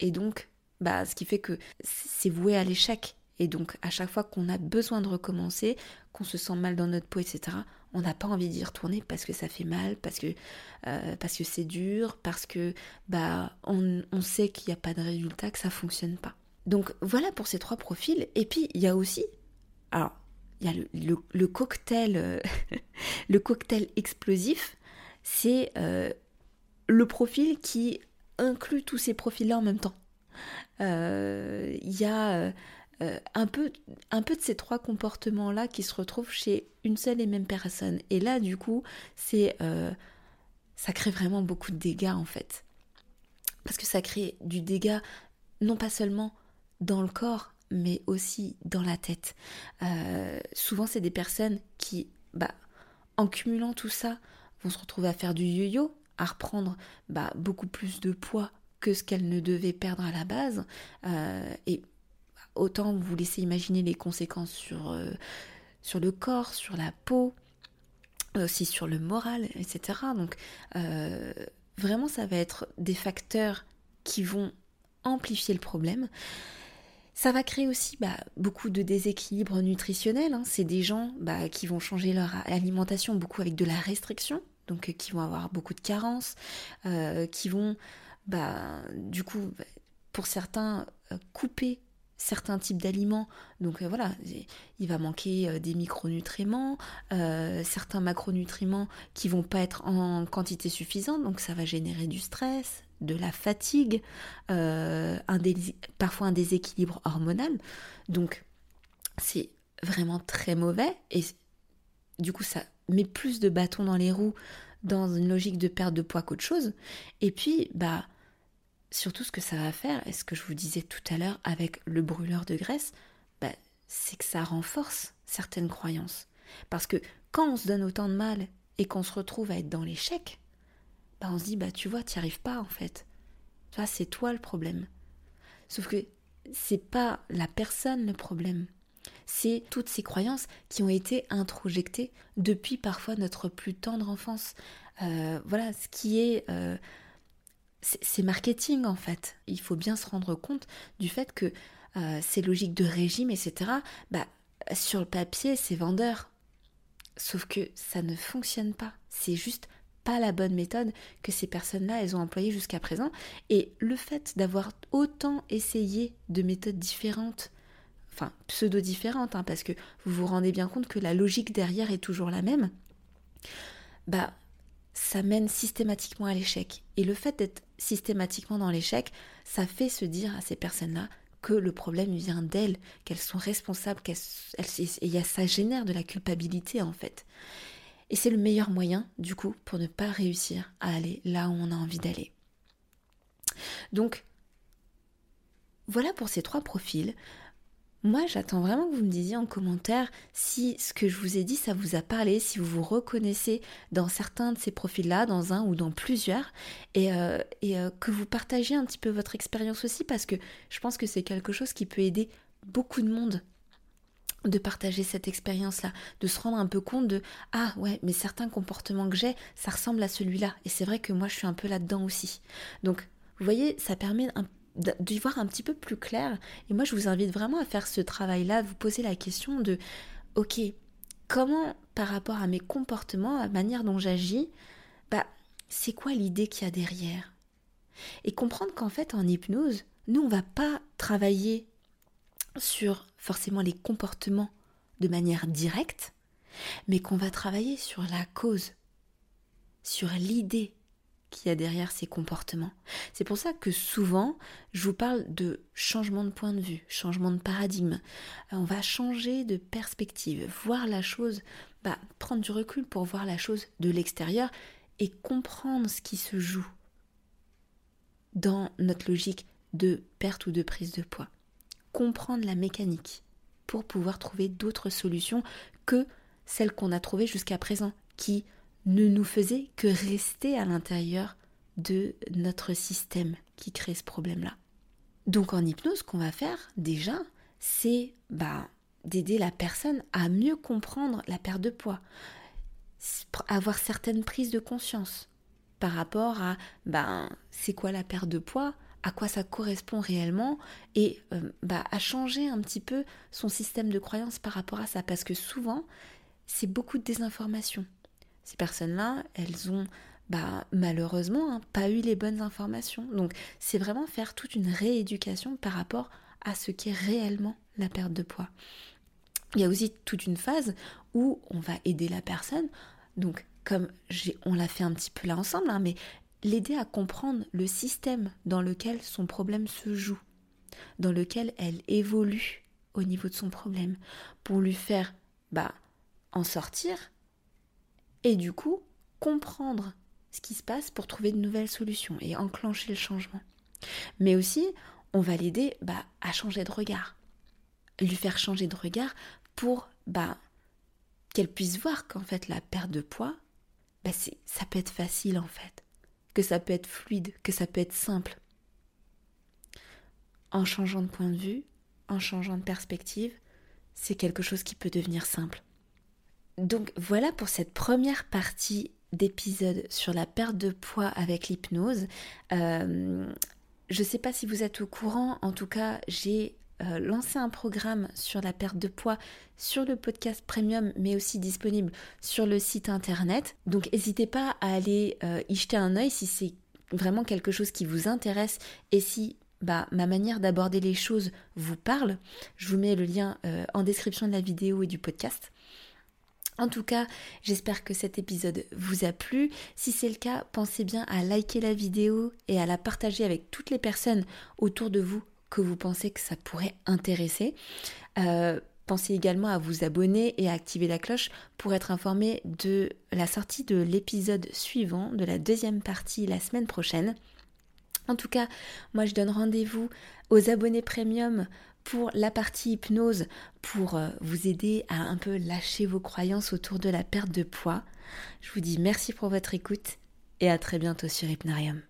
Speaker 2: et donc bah, ce qui fait que c'est voué à l'échec et donc, à chaque fois qu'on a besoin de recommencer, qu'on se sent mal dans notre peau, etc., on n'a pas envie d'y retourner parce que ça fait mal, parce que euh, c'est dur, parce que bah on, sait qu'il n'y a pas de résultat, que ça fonctionne pas. Donc voilà pour ces trois profils. Et puis il y a aussi, alors il y a le, cocktail, euh, <laughs> cocktail explosif, c'est euh, le profil qui inclut tous ces profils-là en même temps. Il y a euh, un, peu, un peu de ces trois comportements-là qui se retrouvent chez une seule et même personne. Et là, du coup, c'est euh, ça crée vraiment beaucoup de dégâts en fait. Parce que ça crée du dégât non pas seulement dans le corps, mais aussi dans la tête. Euh, souvent, c'est des personnes qui, bah, en cumulant tout ça, vont se retrouver à faire du yo-yo, à reprendre bah, beaucoup plus de poids que ce qu'elles ne devaient perdre à la base. et autant vous laissez imaginer les conséquences sur, euh, sur le corps, sur la peau, aussi sur le moral, etc. Donc euh, vraiment ça va être des facteurs qui vont amplifier le problème. Ça va créer aussi bah, beaucoup de déséquilibre nutritionnel. Hein. C'est des gens bah, qui vont changer leur alimentation beaucoup avec de la restriction, donc qui vont avoir beaucoup de carences, qui vont, bah, du coup, pour certains, couper certains types d'aliments. Donc euh, voilà, il va manquer euh, des micronutriments, euh, certains macronutriments qui vont pas être en quantité suffisante, donc ça va générer du stress, de la fatigue, parfois un déséquilibre hormonal. Donc c'est vraiment très mauvais et du coup ça met plus de bâtons dans les roues dans une logique de perte de poids qu'autre chose. Et puis bah surtout ce que ça va faire, et ce que je vous disais tout à l'heure avec le brûleur de graisse, bah, c'est que ça renforce certaines croyances. Parce que quand on se donne autant de mal et qu'on se retrouve à être dans l'échec, bah on se dit bah tu vois, tu n'y arrives pas en fait. Tu c'est toi le problème. Sauf que c'est pas la personne le problème. C'est toutes ces croyances qui ont été introjectées depuis parfois notre plus tendre enfance. Euh, voilà, ce qui est euh, c'est marketing en fait. Il faut bien se rendre compte du fait que euh, ces logiques de régime, etc., bah, sur le papier, c'est vendeur. Sauf que ça ne fonctionne pas. C'est juste pas la bonne méthode que ces personnes-là, elles ont employée jusqu'à présent. Et le fait d'avoir autant essayé de méthodes différentes, enfin pseudo-différentes, hein, parce que vous vous rendez bien compte que la logique derrière est toujours la même, bah ça mène systématiquement à l'échec. Et le fait d'être systématiquement dans l'échec, ça fait se dire à ces personnes-là que le problème vient d'elles, qu'elles sont responsables, qu'elles, et ça génère de la culpabilité en fait. Et c'est le meilleur moyen, du coup, pour ne pas réussir à aller là où on a envie d'aller. Donc, voilà pour ces trois profils. Moi, j'attends vraiment que vous me disiez en commentaire si ce que je vous ai dit, ça vous a parlé, si vous vous reconnaissez dans certains de ces profils-là, dans un ou dans plusieurs, et, euh, euh, que vous partagiez un petit peu votre expérience aussi, parce que je pense que c'est quelque chose qui peut aider beaucoup de monde de partager cette expérience-là, de se rendre un peu compte de ah ouais, mais certains comportements que j'ai, ça ressemble à celui-là, et c'est vrai que moi je suis un peu là-dedans aussi. Donc, vous voyez, ça permet d'y voir un petit peu plus clair. Et moi, je vous invite vraiment à faire ce travail-là, vous poser la question de, ok, comment par rapport à mes comportements, à la manière dont j'agis, bah, c'est quoi l'idée qu'il y a derrière? Et comprendre qu'en fait, en hypnose, nous, on va pas travailler sur forcément les comportements de manière directe, mais qu'on va travailler sur la cause, sur l'idée qu'il y a derrière ces comportements. C'est pour ça que souvent, je vous parle de changement de point de vue, changement de paradigme. On va changer de perspective, voir la chose, bah, prendre du recul pour voir la chose de l'extérieur et comprendre ce qui se joue dans notre logique de perte ou de prise de poids. Comprendre la mécanique pour pouvoir trouver d'autres solutions que celles qu'on a trouvées jusqu'à présent, qui ne nous faisait que rester à l'intérieur de notre système qui crée ce problème-là. Donc en hypnose, ce qu'on va faire déjà, c'est bah, d'aider la personne à mieux comprendre la perte de poids, avoir certaines prises de conscience par rapport à bah, c'est quoi la perte de poids, à quoi ça correspond réellement et euh, bah, à changer un petit peu son système de croyance par rapport à ça parce que souvent c'est beaucoup de désinformation. Ces personnes-là, elles ont bah, malheureusement hein, pas eu les bonnes informations. Donc c'est vraiment faire toute une rééducation par rapport à ce qu'est réellement la perte de poids. Il y a aussi toute une phase où on va aider la personne, donc comme on l'a fait un petit peu là ensemble, hein, mais l'aider à comprendre le système dans lequel son problème se joue, dans lequel elle évolue au niveau de son problème, pour lui faire bah, en sortir et du coup comprendre ce qui se passe pour trouver de nouvelles solutions et enclencher le changement. Mais aussi, on va l'aider bah, à changer de regard, lui faire changer de regard pour bah, qu'elle puisse voir qu'en fait la perte de poids, bah, ça peut être facile en fait, que ça peut être fluide, que ça peut être simple. En changeant de point de vue, en changeant de perspective, c'est quelque chose qui peut devenir simple. Donc voilà pour cette première partie d'épisode sur la perte de poids avec l'hypnose. Euh, je ne sais pas si vous êtes au courant, en tout cas j'ai euh, lancé un programme sur la perte de poids sur le podcast premium, mais aussi disponible sur le site internet. Donc n'hésitez pas à aller euh, y jeter un œil si c'est vraiment quelque chose qui vous intéresse et si bah, ma manière d'aborder les choses vous parle. Je vous mets le lien euh, en description de la vidéo et du podcast. En tout cas, j'espère que cet épisode vous a plu. Si c'est le cas, pensez bien à liker la vidéo et à la partager avec toutes les personnes autour de vous que vous pensez que ça pourrait intéresser. Euh, pensez également à vous abonner et à activer la cloche pour être informé de la sortie de l'épisode suivant, de la deuxième partie la semaine prochaine. En tout cas, moi je donne rendez-vous aux abonnés premium pour la partie hypnose, pour euh, vous aider à un peu lâcher vos croyances autour de la perte de poids. Je vous dis merci pour votre écoute et à très bientôt sur Hypnarium.